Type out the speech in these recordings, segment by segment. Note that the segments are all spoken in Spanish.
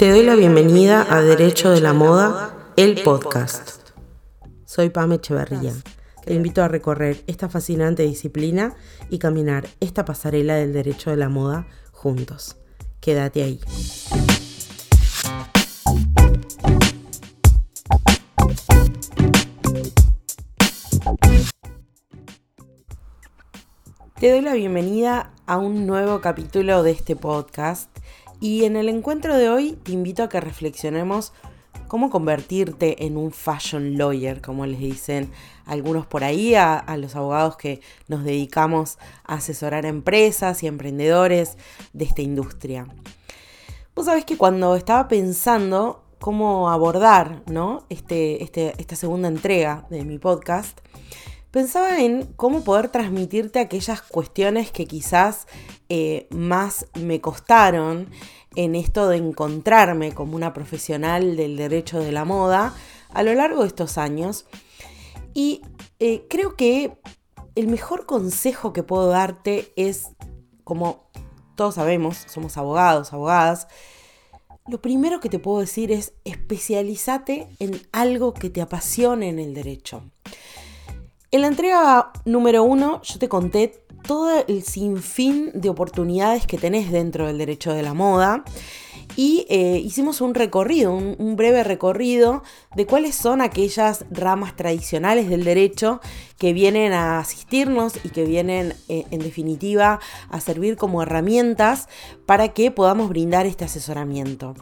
Te doy la bienvenida a Derecho de la Moda, el podcast. Soy Pam Echeverría. Te invito a recorrer esta fascinante disciplina y caminar esta pasarela del derecho de la moda juntos. Quédate ahí. Te doy la bienvenida a un nuevo capítulo de este podcast y en el encuentro de hoy te invito a que reflexionemos cómo convertirte en un fashion lawyer, como les dicen algunos por ahí, a, los abogados que nos dedicamos a asesorar empresas y emprendedores de esta industria. Vos sabés que cuando estaba pensando cómo abordar ¿no? este, este, esta segunda entrega de mi podcast, Pensaba en cómo poder transmitirte aquellas cuestiones que quizás eh, más me costaron en esto de encontrarme como una profesional del derecho de la moda a lo largo de estos años. Y eh, creo que el mejor consejo que puedo darte es, como todos sabemos, somos abogados, abogadas, lo primero que te puedo decir es especialízate en algo que te apasione en el derecho. En la entrega número uno yo te conté todo el sinfín de oportunidades que tenés dentro del derecho de la moda y eh, hicimos un recorrido, un, breve recorrido de cuáles son aquellas ramas tradicionales del derecho que vienen a asistirnos y que vienen eh, en definitiva a servir como herramientas para que podamos brindar este asesoramiento.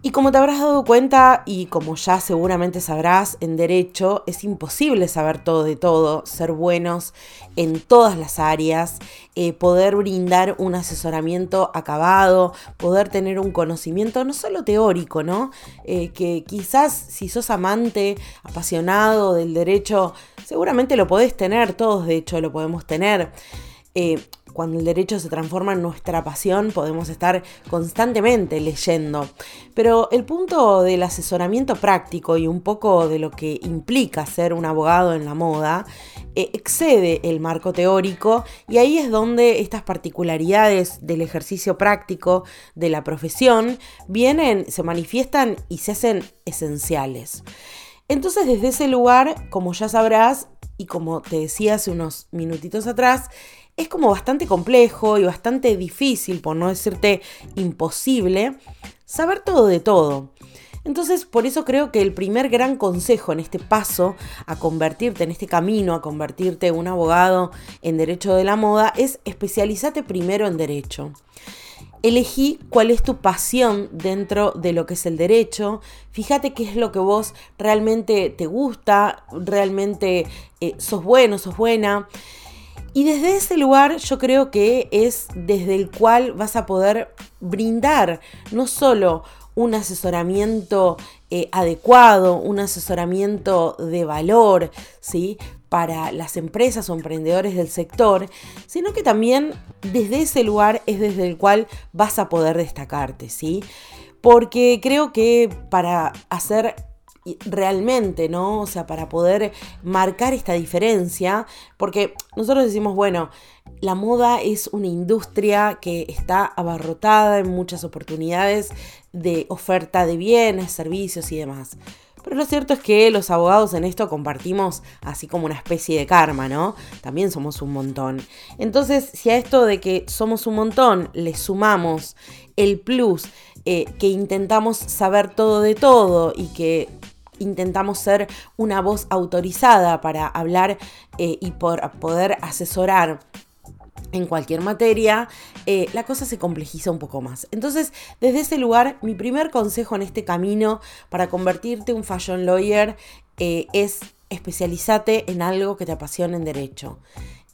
Y como te habrás dado cuenta y como ya seguramente sabrás, en derecho es imposible saber todo de todo, ser buenos en todas las áreas, eh, poder brindar un asesoramiento acabado, poder tener un conocimiento no solo teórico, ¿no? Eh, que quizás si sos amante, apasionado del derecho, seguramente lo podés tener, todos de hecho lo podemos tener. Eh, cuando el derecho se transforma en nuestra pasión, podemos estar constantemente leyendo. Pero el punto del asesoramiento práctico y un poco de lo que implica ser un abogado en la moda, eh, excede el marco teórico y ahí es donde estas particularidades del ejercicio práctico de la profesión vienen, se manifiestan y se hacen esenciales. Entonces desde ese lugar, como ya sabrás, y como te decía hace unos minutitos atrás, es como bastante complejo y bastante difícil, por no decirte imposible, saber todo de todo. Entonces, por eso creo que el primer gran consejo en este paso a convertirte en este camino, a convertirte un abogado en derecho de la moda, es especializarte primero en derecho. Elegí cuál es tu pasión dentro de lo que es el derecho. Fíjate qué es lo que vos realmente te gusta, realmente eh, sos bueno, sos buena. Y desde ese lugar yo creo que es desde el cual vas a poder brindar no solo un asesoramiento eh, adecuado, un asesoramiento de valor, ¿sí? para las empresas o emprendedores del sector, sino que también desde ese lugar es desde el cual vas a poder destacarte, ¿sí? Porque creo que para hacer realmente, ¿no? O sea, para poder marcar esta diferencia, porque nosotros decimos, bueno, la moda es una industria que está abarrotada en muchas oportunidades de oferta de bienes, servicios y demás. Pero lo cierto es que los abogados en esto compartimos así como una especie de karma, ¿no? También somos un montón. Entonces, si a esto de que somos un montón le sumamos el plus eh, que intentamos saber todo de todo y que intentamos ser una voz autorizada para hablar eh, y por poder asesorar en cualquier materia, eh, la cosa se complejiza un poco más. Entonces, desde ese lugar, mi primer consejo en este camino para convertirte en un fashion lawyer eh, es especializate en algo que te apasione en derecho.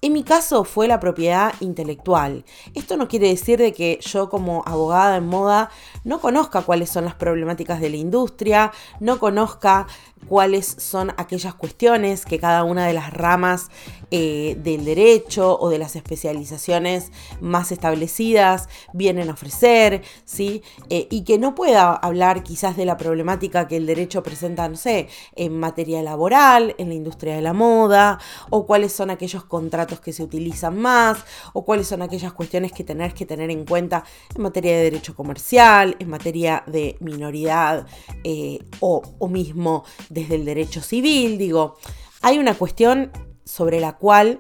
En mi caso fue la propiedad intelectual. Esto no quiere decir de que yo como abogada en moda no conozca cuáles son las problemáticas de la industria, no conozca cuáles son aquellas cuestiones que cada una de las ramas eh, del derecho o de las especializaciones más establecidas vienen a ofrecer, ¿sí? Eh, y que no pueda hablar quizás de la problemática que el derecho presenta, no sé, en materia laboral, en la industria de la moda, o cuáles son aquellos contratos que se utilizan más o cuáles son aquellas cuestiones que tenés que tener en cuenta en materia de derecho comercial, en materia de minoridad eh, o mismo desde el derecho civil. Digo, hay una cuestión sobre la cual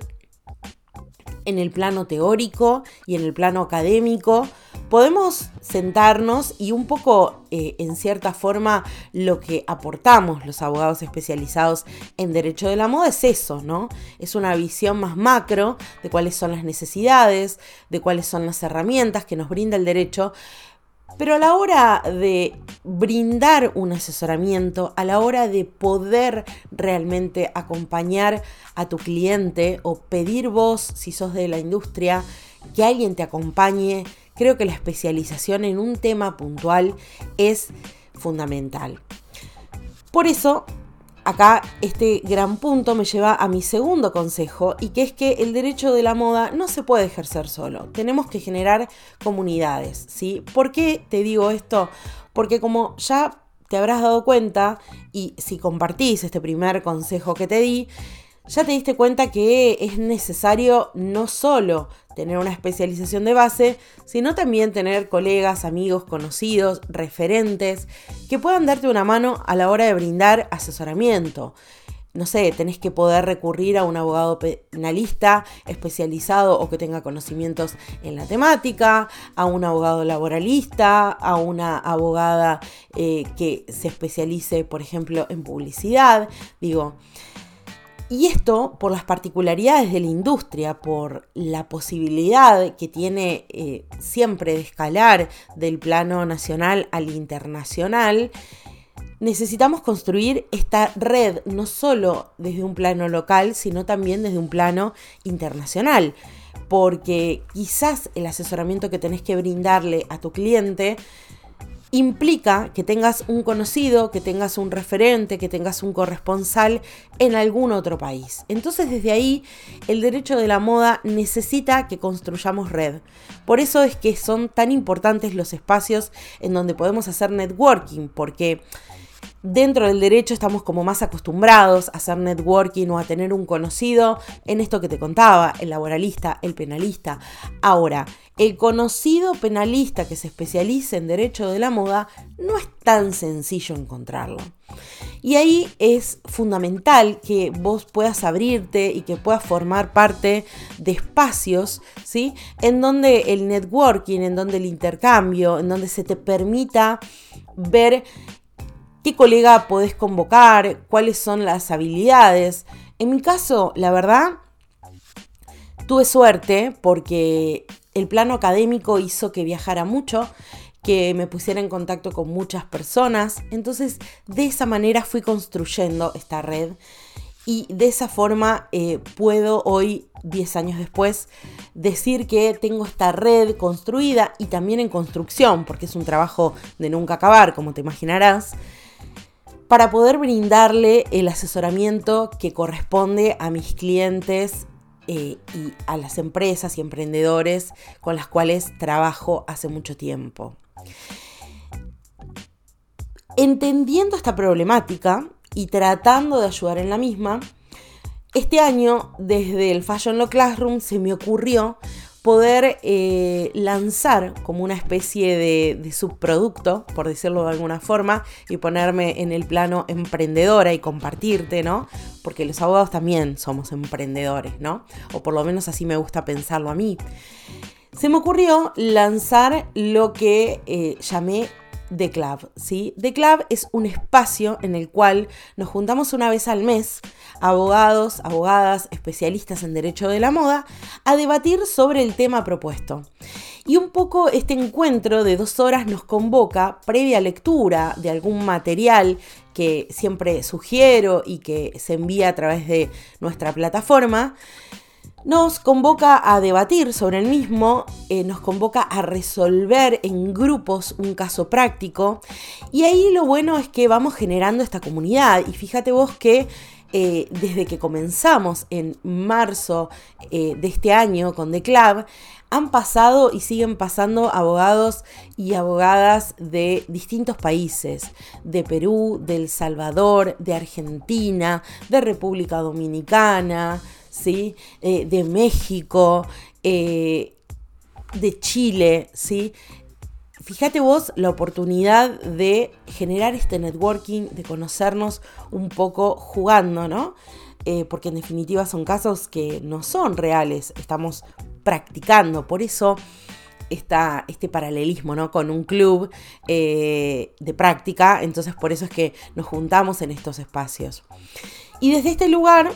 en el plano teórico y en el plano académico podemos sentarnos y un poco, eh, en cierta forma, lo que aportamos los abogados especializados en derecho de la moda es eso, ¿no? Es una visión más macro de cuáles son las necesidades, de cuáles son las herramientas que nos brinda el derecho, pero a la hora de brindar un asesoramiento, a la hora de poder realmente acompañar a tu cliente o pedir vos, si sos de la industria, que alguien te acompañe Creo que la especialización en un tema puntual es fundamental. Por eso, acá este gran punto me lleva a mi segundo consejo y que es que el derecho de la moda no se puede ejercer solo. Tenemos que generar comunidades, ¿sí? ¿Por qué te digo esto? Porque como ya te habrás dado cuenta y si compartís este primer consejo que te di, ya te diste cuenta que es necesario no solo tener una especialización de base, sino también tener colegas, amigos, conocidos, referentes, que puedan darte una mano a la hora de brindar asesoramiento. No sé, tenés que poder recurrir a un abogado penalista especializado o que tenga conocimientos en la temática, a un abogado laboralista, a una abogada eh, que se especialice, por ejemplo, en publicidad. Digo, y esto por las particularidades de la industria, por la posibilidad que tiene eh, siempre de escalar del plano nacional al internacional, necesitamos construir esta red no solo desde un plano local, sino también desde un plano internacional. Porque quizás el asesoramiento que tenés que brindarle a tu cliente implica que tengas un conocido, que tengas un referente, que tengas un corresponsal en algún otro país. Entonces desde ahí el derecho de la moda necesita que construyamos red. Por eso es que son tan importantes los espacios en donde podemos hacer networking, porque dentro del derecho estamos como más acostumbrados a hacer networking o a tener un conocido en esto que te contaba, el laboralista, el penalista. Ahora, el conocido penalista que se especialice en derecho de la moda no es tan sencillo encontrarlo. Y ahí es fundamental que vos puedas abrirte y que puedas formar parte de espacios, ¿sí? En donde el networking, en donde el intercambio, en donde se te permita ver qué colega podés convocar, cuáles son las habilidades. En mi caso, la verdad, tuve suerte porque el plano académico hizo que viajara mucho, que me pusiera en contacto con muchas personas. Entonces, de esa manera fui construyendo esta red y de esa forma eh, puedo hoy, 10 años después, decir que tengo esta red construida y también en construcción, porque es un trabajo de nunca acabar, como te imaginarás para poder brindarle el asesoramiento que corresponde a mis clientes eh, y a las empresas y emprendedores con las cuales trabajo hace mucho tiempo. Entendiendo esta problemática y tratando de ayudar en la misma, este año desde el Fashion Law Classroom se me ocurrió poder eh, lanzar como una especie de, subproducto, por decirlo de alguna forma, y ponerme en el plano emprendedora y compartirte, ¿no? Porque los abogados también somos emprendedores, ¿no? O por lo menos así me gusta pensarlo a mí. Se me ocurrió lanzar lo que eh, llamé The Club, ¿sí? The Club es un espacio en el cual nos juntamos una vez al mes, abogados, abogadas, especialistas en derecho de la moda, a debatir sobre el tema propuesto. Y un poco este encuentro de dos horas nos convoca, previa lectura de algún material que siempre sugiero y que se envía a través de nuestra plataforma, nos convoca a debatir sobre el mismo, eh, nos convoca a resolver en grupos un caso práctico. Y ahí lo bueno es que vamos generando esta comunidad. Y fíjate vos que eh, desde que comenzamos en marzo eh, de este año con The Club, han pasado y siguen pasando abogados y abogadas de distintos países, de Perú, de El Salvador, de Argentina, de República Dominicana, ¿sí? Eh, de México, de Chile, ¿sí? Fíjate vos la oportunidad de generar este networking, de conocernos un poco jugando, ¿no? Eh, porque en definitiva son casos que no son reales, estamos practicando, por eso está este paralelismo ¿no? con un club eh, de práctica, entonces por eso es que nos juntamos en estos espacios. Y desde este lugar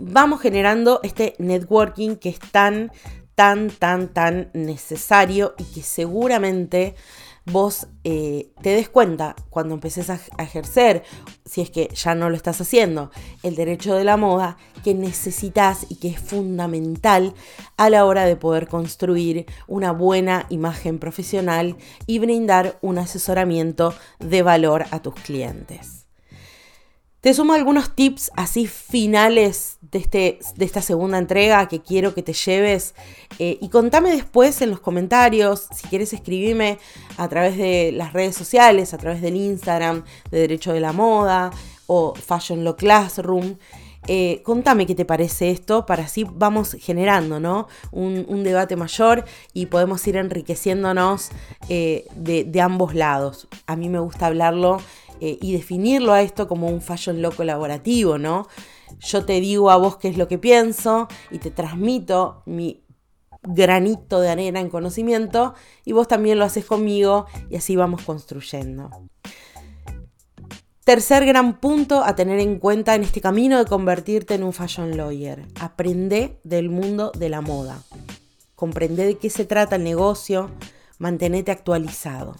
vamos generando este networking que es tan, tan, tan, tan necesario y que seguramente vos eh, te des cuenta cuando empeces a, ejercer, si es que ya no lo estás haciendo, el derecho de la moda, que necesitas y que es fundamental a la hora de poder construir una buena imagen profesional y brindar un asesoramiento de valor a tus clientes. Te sumo algunos tips así finales de, este, de esta segunda entrega que quiero que te lleves eh, y contame después en los comentarios, si quieres escribirme a través de las redes sociales, a través del Instagram de Derecho de la Moda o Fashion Law Classroom. Eh, contame qué te parece esto para así vamos generando ¿no? un, debate mayor y podemos ir enriqueciéndonos eh, de ambos lados. A mí me gusta hablarlo eh, y definirlo a esto como un fashion law colaborativo, ¿no? Yo te digo a vos qué es lo que pienso y te transmito mi granito de arena en conocimiento y vos también lo haces conmigo y así vamos construyendo. Tercer gran punto a tener en cuenta en este camino de convertirte en un fashion lawyer. Aprende del mundo de la moda. Comprende de qué se trata el negocio. Mantenete actualizado.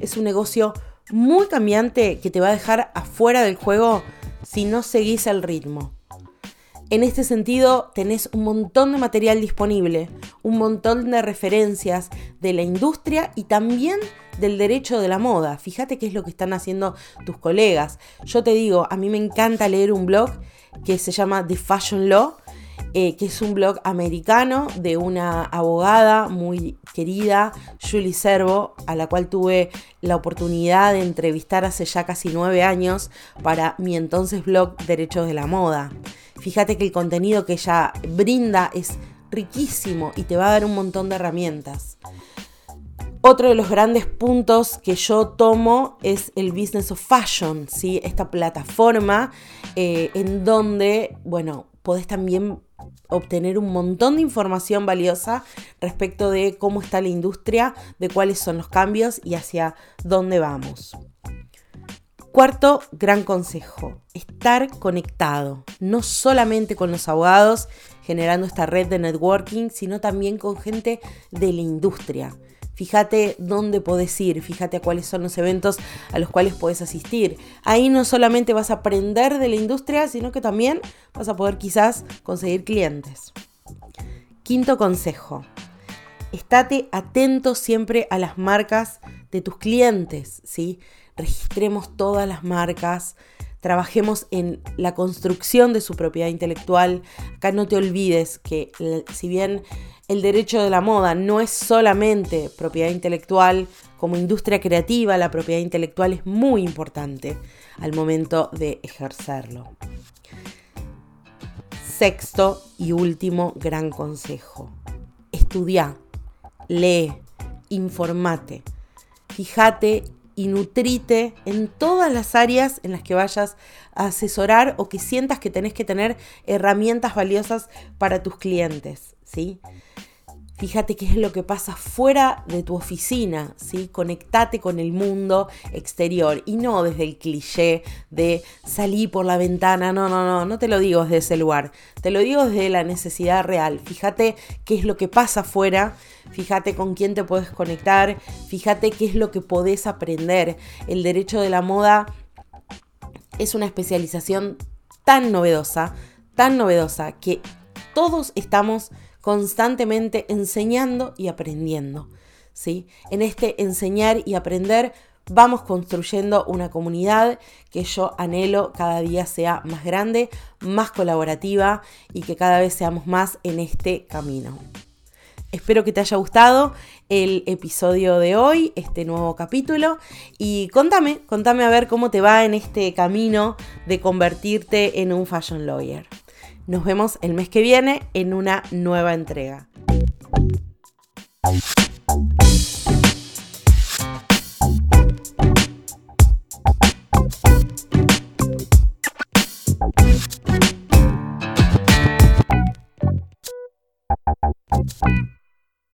Es un negocio muy cambiante que te va a dejar afuera del juego si no seguís el ritmo. En este sentido, tenés un montón de material disponible, un montón de referencias de la industria y también del derecho de la moda. Fíjate qué es lo que están haciendo tus colegas. Yo te digo, a mí me encanta leer un blog que se llama The Fashion Law, eh, que es un blog americano de una abogada muy querida, Julie Servo, a la cual tuve la oportunidad de entrevistar hace ya casi nueve años para mi entonces blog Derechos de la Moda. Fíjate que el contenido que ella brinda es riquísimo y te va a dar un montón de herramientas. Otro de los grandes puntos que yo tomo es el Business of Fashion, ¿sí? esta plataforma eh, en donde, bueno, podés también obtener un montón de información valiosa respecto de cómo está la industria, de cuáles son los cambios y hacia dónde vamos. Cuarto gran consejo, estar conectado, no solamente con los abogados generando esta red de networking, sino también con gente de la industria. Fíjate dónde podés ir, fíjate a cuáles son los eventos a los cuales puedes asistir. Ahí no solamente vas a aprender de la industria, sino que también vas a poder quizás conseguir clientes. Quinto consejo. Estate atento siempre a las marcas de tus clientes, ¿sí? Registremos todas las marcas, trabajemos en la construcción de su propiedad intelectual. Acá no te olvides que si bien el derecho de la moda no es solamente propiedad intelectual, como industria creativa la propiedad intelectual es muy importante al momento de ejercerlo. Sexto y último gran consejo. Estudia, lee, informate. Fíjate y nutrite en todas las áreas en las que vayas a asesorar o que sientas que tenés que tener herramientas valiosas para tus clientes, ¿sí? Fíjate qué es lo que pasa fuera de tu oficina, ¿sí? Conectate con el mundo exterior y no desde el cliché de salir por la ventana. No, no, no, no te lo digo desde ese lugar. Te lo digo desde la necesidad real. Fíjate qué es lo que pasa afuera. Fíjate con quién te puedes conectar. Fíjate qué es lo que podés aprender. El derecho de la moda es una especialización tan novedosa, tan novedosa que todos estamos constantemente enseñando y aprendiendo. ¿sí? En este enseñar y aprender vamos construyendo una comunidad que yo anhelo cada día sea más grande, más colaborativa y que cada vez seamos más en este camino. Espero que te haya gustado el episodio de hoy, este nuevo capítulo. Y contame, contame a ver cómo te va en este camino de convertirte en un fashion lawyer. Nos vemos el mes que viene en una nueva entrega.